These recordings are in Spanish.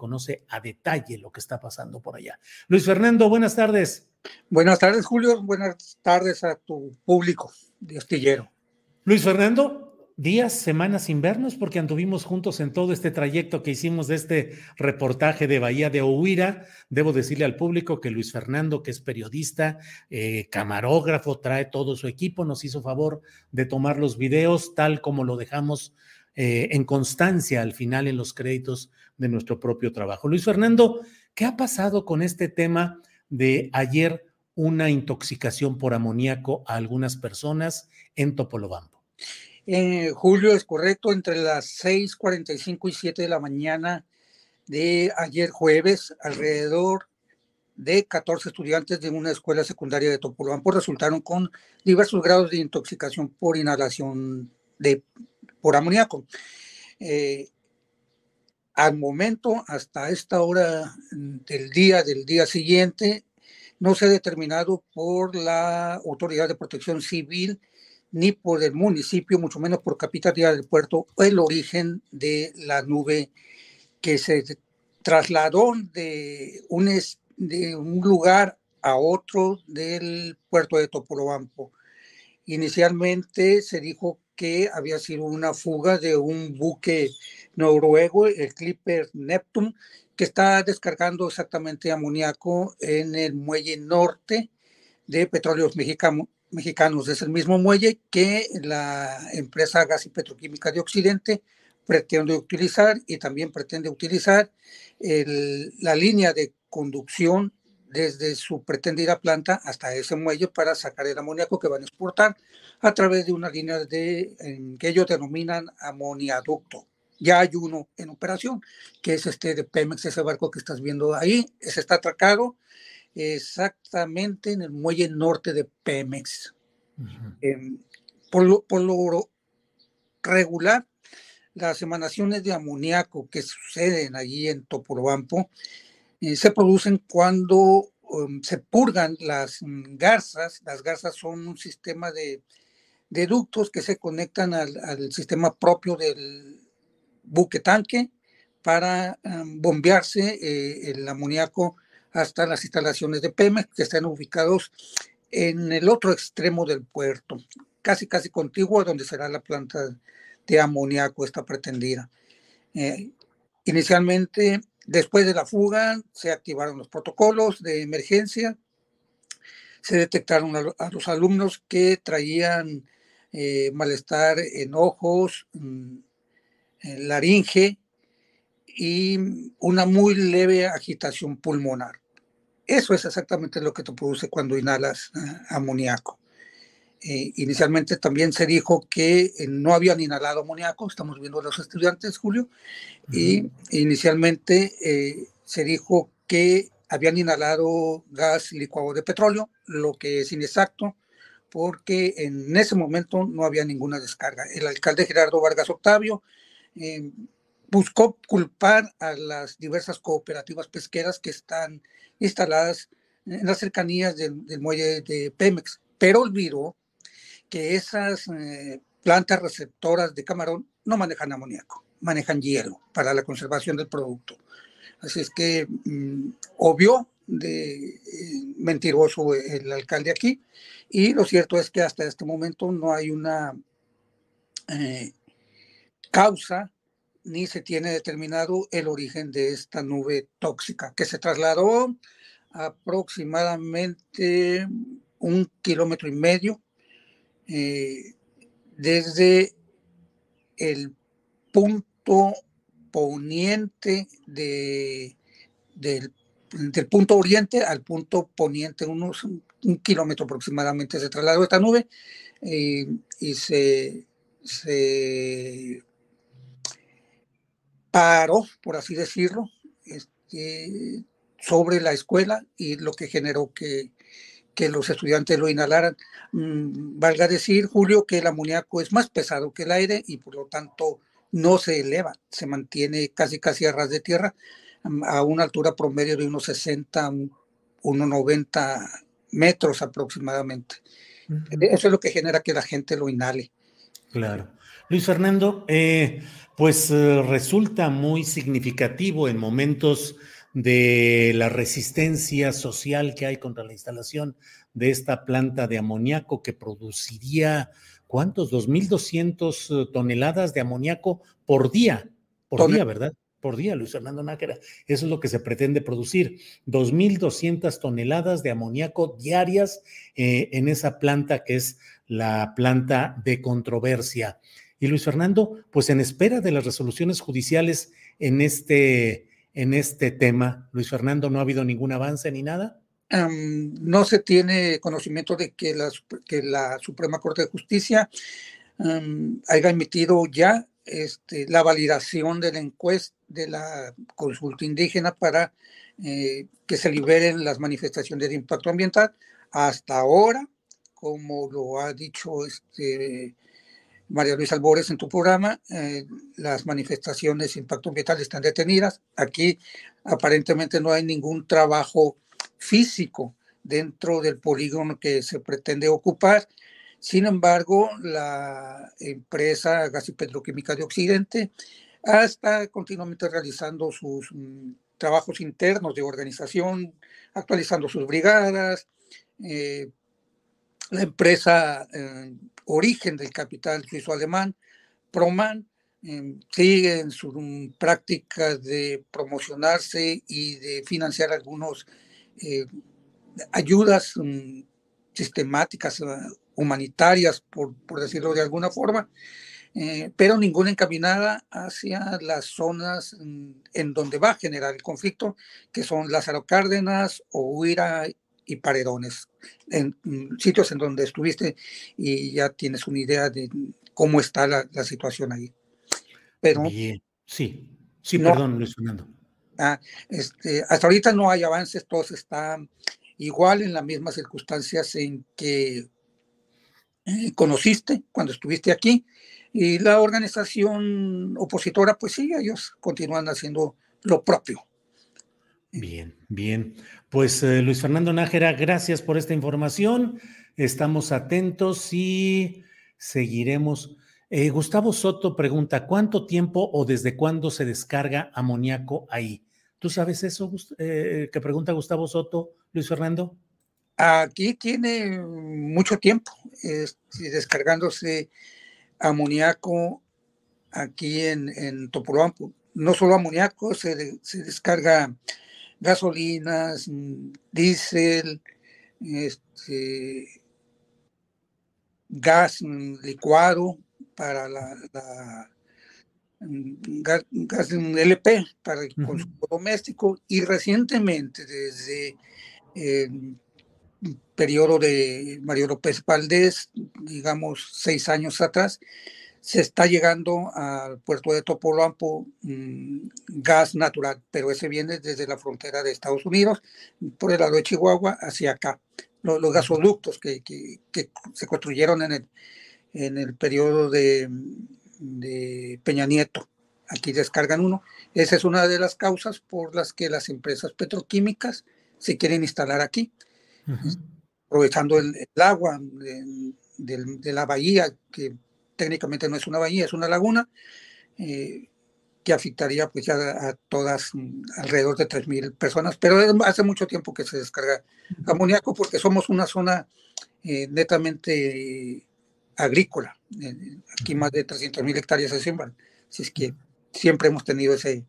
conoce a detalle lo que está pasando por allá. Luis Fernando, buenas tardes. Buenas tardes, Julio. Buenas tardes a tu público de astillero. Luis Fernando, días, semanas, invernos, porque anduvimos juntos en todo este trayecto que hicimos de este reportaje de Bahía de Ohuira. Debo decirle al público que Luis Fernando, que es periodista, eh, camarógrafo, trae todo su equipo, nos hizo favor de tomar los videos tal como lo dejamos eh, en constancia al final en los créditos de nuestro propio trabajo. Luis Fernando, ¿qué ha pasado con este tema de ayer una intoxicación por amoníaco a algunas personas en Topolobampo? Eh, Julio, es correcto, entre las 6:45 y 7 de la mañana de ayer jueves, alrededor de 14 estudiantes de una escuela secundaria de Topolobampo resultaron con diversos grados de intoxicación por inhalación de por amoníaco. Eh, al momento, hasta esta hora del día, del día siguiente, no se ha determinado por la Autoridad de Protección Civil ni por el municipio, mucho menos por Capitalidad del Puerto, el origen de la nube que se trasladó de un, de un lugar a otro del puerto de Topolobampo. Inicialmente se dijo que había sido una fuga de un buque noruego, el Clipper Neptune, que está descargando exactamente amoníaco en el muelle norte de Petróleos Mexicanos. Es el mismo muelle que la empresa Gas y Petroquímica de Occidente pretende utilizar y también pretende utilizar la línea de conducción desde su pretendida planta hasta ese muelle para sacar el amoníaco que van a exportar a través de una línea de, que ellos denominan amoniaducto. Ya hay uno en operación, que es este de Pemex, ese barco que estás viendo ahí. Ese está atracado exactamente en el muelle norte de Pemex. Em, por, lo, por lo regular, las emanaciones de amoníaco que suceden allí en Topolobampo se producen cuando um, se purgan las garzas. Las garzas son un sistema de, ductos que se conectan al, sistema propio del buque tanque para um, bombearse eh, el amoníaco hasta las instalaciones de Pemex que están ubicados en el otro extremo del puerto, casi casi contiguo a donde será la planta de amoníaco esta pretendida. Eh, inicialmente Después de la fuga, se activaron los protocolos de emergencia, se detectaron a, los alumnos que traían eh, malestar en ojos, mm, en laringe y una muy leve agitación pulmonar. Eso es exactamente lo que te produce cuando inhalas ah, amoníaco. Eh, inicialmente también se dijo que eh, no habían inhalado amoníaco, estamos viendo a los estudiantes, Julio, y inicialmente eh, se dijo que habían inhalado gas licuado de petróleo, lo que es inexacto, porque en ese momento no había ninguna descarga. El alcalde Gerardo Vargas Octavio buscó culpar a las diversas cooperativas pesqueras que están instaladas en las cercanías del, muelle de Pemex, pero olvidó que esas eh, plantas receptoras de camarón no manejan amoníaco, manejan hielo para la conservación del producto. Así es que mm, obvio de eh, mentiroso el alcalde aquí y lo cierto es que hasta este momento no hay una eh, causa ni se tiene determinado el origen de esta nube tóxica que se trasladó aproximadamente un kilómetro y medio eh, desde el punto poniente de, del, punto oriente al punto poniente, unos un, kilómetro aproximadamente. Se trasladó esta nube eh, y se, se paró, por así decirlo, este, sobre la escuela y lo que generó que, que los estudiantes lo inhalaran. Mm, valga decir, Julio, que el amoníaco es más pesado que el aire y por lo tanto no se eleva, se mantiene casi casi a ras de tierra mm, a una altura promedio de unos 60, unos 90 metros aproximadamente. Eso es lo que genera que la gente lo inhale. Claro. Luis Fernando, eh, pues eh, resulta muy significativo en momentos de la resistencia social que hay contra la instalación de esta planta de amoníaco que produciría, ¿cuántos? 2.200 eh, toneladas de amoníaco por día, por día, ¿verdad? Por día, Luis Fernando Nájera. Eso es lo que se pretende producir. 2.200 toneladas de amoníaco diarias en esa planta que es la planta de controversia. Y Luis Fernando, pues en espera de las resoluciones judiciales en este, en este tema, Luis Fernando, ¿no ha habido ningún avance ni nada? no se tiene conocimiento de que la, que la Suprema Corte de Justicia haya emitido ya este, la validación de la encuesta de la consulta indígena para eh, que se liberen las manifestaciones de impacto ambiental. Hasta ahora, como lo ha dicho este, María Luisa Albores en tu programa, eh, las manifestaciones de impacto ambiental están detenidas. Aquí aparentemente no hay ningún trabajo físico dentro del polígono que se pretende ocupar. Sin embargo, la empresa Gas y Petroquímica de Occidente está continuamente realizando sus mm, trabajos internos de organización, actualizando sus brigadas. Eh, la empresa eh, origen del capital suizo-alemán, Proman, eh, sigue en su práctica de promocionarse y de financiar algunos eh, ayudas mm, sistemáticas humanitarias, por, decirlo de alguna forma, pero ninguna encaminada hacia las zonas mm, en donde va a generar el conflicto, que son Lázaro Cárdenas, Huira y Paredones, en mm, sitios en donde estuviste y ya tienes una idea de cómo está la, situación ahí. Pero, sí, sí, perdón, Luis Fernando. Ah, este, hasta ahorita no hay avances, todos están igual en las mismas circunstancias en que eh, conociste cuando estuviste aquí. Y la organización opositora, pues sí, ellos continúan haciendo lo propio. Bien, bien. Pues eh, Luis Fernando Nájera, gracias por esta información. Estamos atentos y seguiremos. Eh, Gustavo Soto pregunta, ¿cuánto tiempo o desde cuándo se descarga amoníaco ahí? ¿Tú sabes eso eh, que pregunta Gustavo Soto, Luis Fernando? Aquí tiene mucho tiempo descargándose amoníaco aquí en, en. No solo amoníaco, se, se descarga gasolinas, diésel, este, gas licuado para la, mm, gas, LP para el consumo doméstico y recientemente desde el periodo de Mario López Valdés, digamos seis años atrás, se está llegando al puerto de Topolampo mm, gas natural, pero ese viene desde la frontera de Estados Unidos, por el lado de Chihuahua, hacia acá. Los, gasoductos que, que, se construyeron en el, en el periodo de, de Peña Nieto. Aquí descargan uno. Esa es una de las causas por las que las empresas petroquímicas se quieren instalar aquí, aprovechando el, agua de, la bahía, que técnicamente no es una bahía, es una laguna, eh, que afectaría pues ya a todas mm, alrededor de 3.000 personas, pero hace mucho tiempo que se descarga amoníaco porque somos una zona eh, netamente agrícola. Eh, aquí más de 300.000 hectáreas se siembran, así es que siempre hemos tenido ese,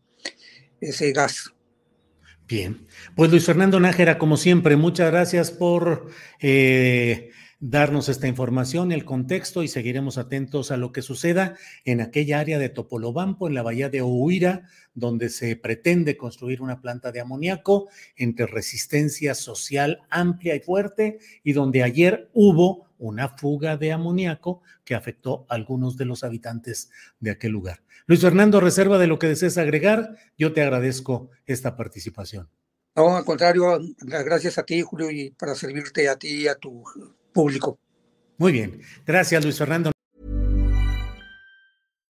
ese gas. Bien, pues Luis Fernando Nájera, como siempre, muchas gracias por eh, darnos esta información, el contexto y seguiremos atentos a lo que suceda en aquella área de Topolobampo, en la bahía de Ohuira, donde se pretende construir una planta de amoníaco entre resistencia social amplia y fuerte y donde ayer hubo una fuga de amoníaco que afectó a algunos de los habitantes de aquel lugar. Luis Fernando, reserva de lo que desees agregar, yo te agradezco esta participación. No, al contrario, gracias a ti, Julio, y para servirte a ti y a tu público. Muy bien. Gracias, Luis Fernando.